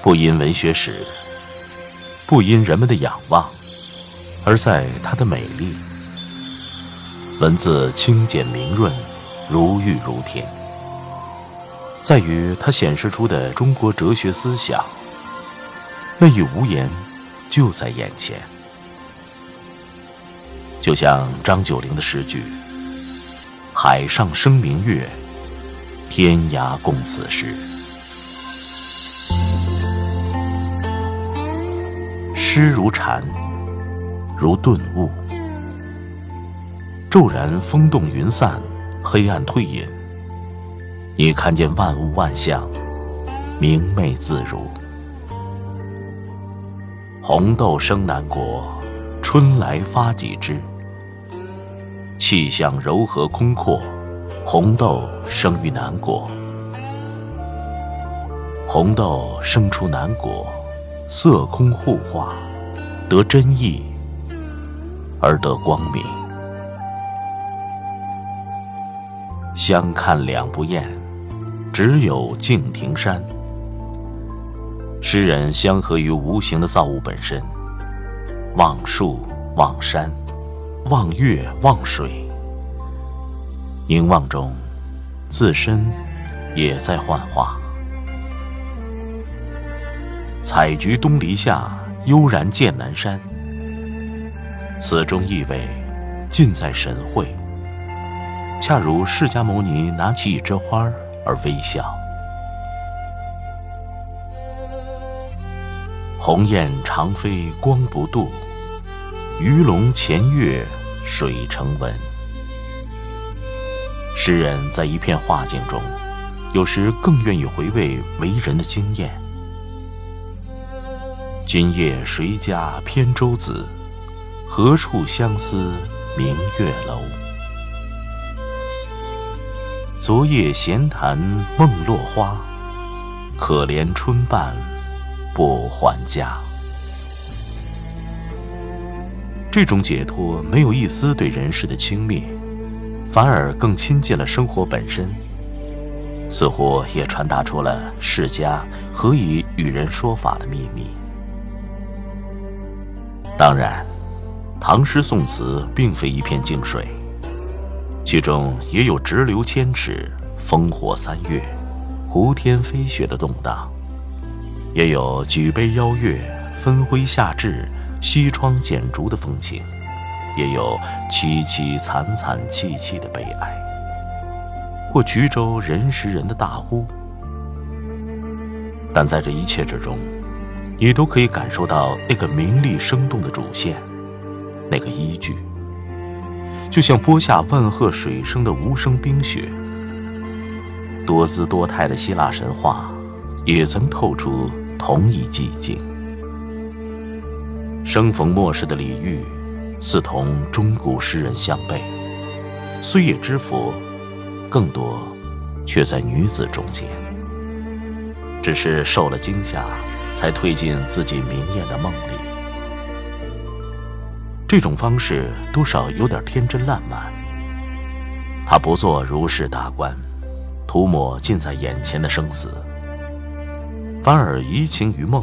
不因文学史，不因人们的仰望，而在它的美丽。文字清简明润，如玉如天，在于它显示出的中国哲学思想。那一无言，就在眼前。就像张九龄的诗句：“海上生明月，天涯共此时。”知如禅，如顿悟。骤然风动云散，黑暗退隐，你看见万物万象，明媚自如。红豆生南国，春来发几枝。气象柔和空阔，红豆生于南国。红豆生出南国。色空互化，得真意而得光明。相看两不厌，只有敬亭山。诗人相合于无形的造物本身，望树望山，望月望水，凝望中，自身也在幻化。采菊东篱下，悠然见南山。此中意味，尽在神会。恰如释迦牟尼拿起一枝花而微笑。鸿雁长飞光不度，鱼龙潜跃水成文。诗人在一片画境中，有时更愿意回味为人的经验。今夜谁家扁舟子？何处相思明月楼？昨夜闲谈梦落花，可怜春半不还家。这种解脱没有一丝对人世的轻蔑，反而更亲近了生活本身，似乎也传达出了世家何以与人说法的秘密。当然，唐诗宋词并非一片静水，其中也有直流千尺、烽火三月、胡天飞雪的动荡，也有举杯邀月、分辉下炙、西窗剪烛的风情，也有凄凄惨惨戚戚的悲哀，或衢州人识人的大呼。但在这一切之中，你都可以感受到那个名利生动的主线，那个依据，就像播下万壑水声的无声冰雪。多姿多态的希腊神话，也曾透出同一寂静。生逢末世的李煜，似同中古诗人相背，虽也知佛，更多却在女子中间，只是受了惊吓。才退进自己明艳的梦里。这种方式多少有点天真烂漫。他不做如是大观，涂抹近在眼前的生死，反而移情于梦，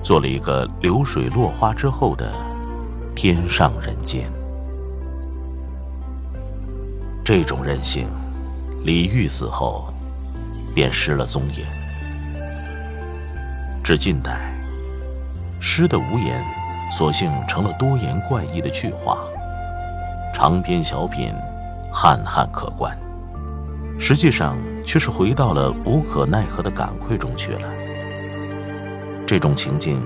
做了一个流水落花之后的天上人间。这种任性，李煜死后便失了踪影。至近代，诗的无言，索性成了多言怪异的趣话。长篇小品，憨憨可观，实际上却是回到了无可奈何的感愧中去了。这种情境，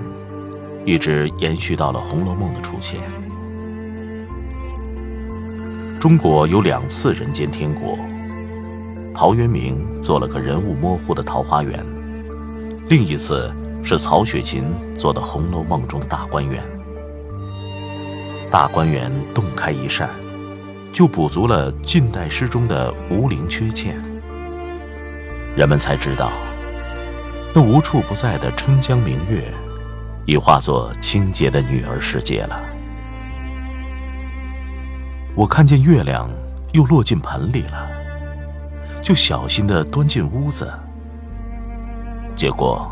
一直延续到了《红楼梦》的出现。中国有两次人间天国，陶渊明做了个人物模糊的桃花源，另一次。是曹雪芹做的《红楼梦》中的大观园。大观园洞开一扇，就补足了近代诗中的无灵缺欠。人们才知道，那无处不在的春江明月，已化作清洁的女儿世界了。我看见月亮又落进盆里了，就小心的端进屋子。结果，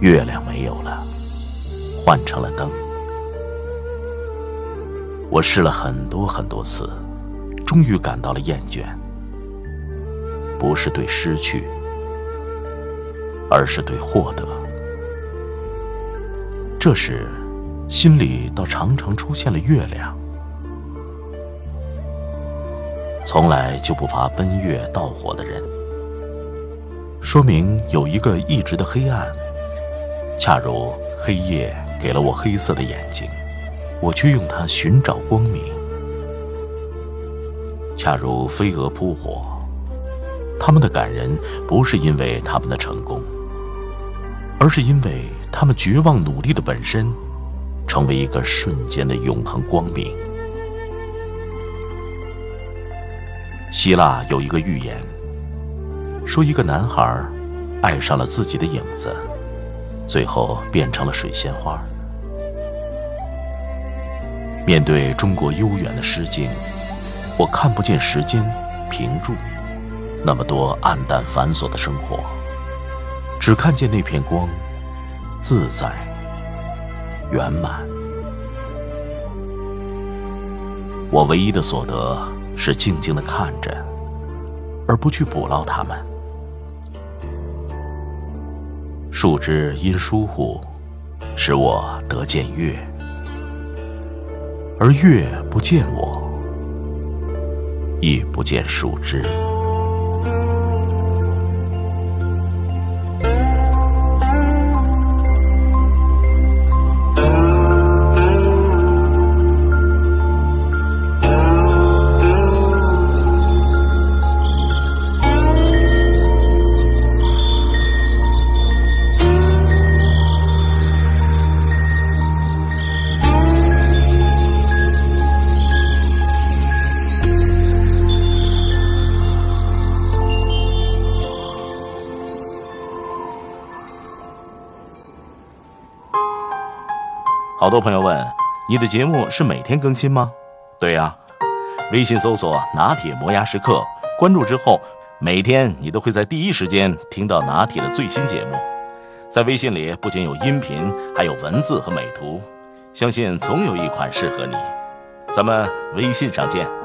月亮没有了，换成了灯。我试了很多很多次，终于感到了厌倦。不是对失去，而是对获得。这时，心里倒常常出现了月亮。从来就不乏奔月盗火的人，说明有一个一直的黑暗。恰如黑夜给了我黑色的眼睛，我却用它寻找光明。恰如飞蛾扑火，他们的感人不是因为他们的成功，而是因为他们绝望努力的本身，成为一个瞬间的永恒光明。希腊有一个寓言，说一个男孩爱上了自己的影子，最后变成了水仙花。面对中国悠远的诗境，我看不见时间平住，那么多暗淡繁琐的生活，只看见那片光，自在圆满。我唯一的所得。是静静的看着，而不去捕捞它们。树枝因疏忽，使我得见月，而月不见我，亦不见树枝。好多朋友问，你的节目是每天更新吗？对呀，微信搜索“拿铁磨牙时刻”，关注之后，每天你都会在第一时间听到拿铁的最新节目。在微信里不仅有音频，还有文字和美图，相信总有一款适合你。咱们微信上见。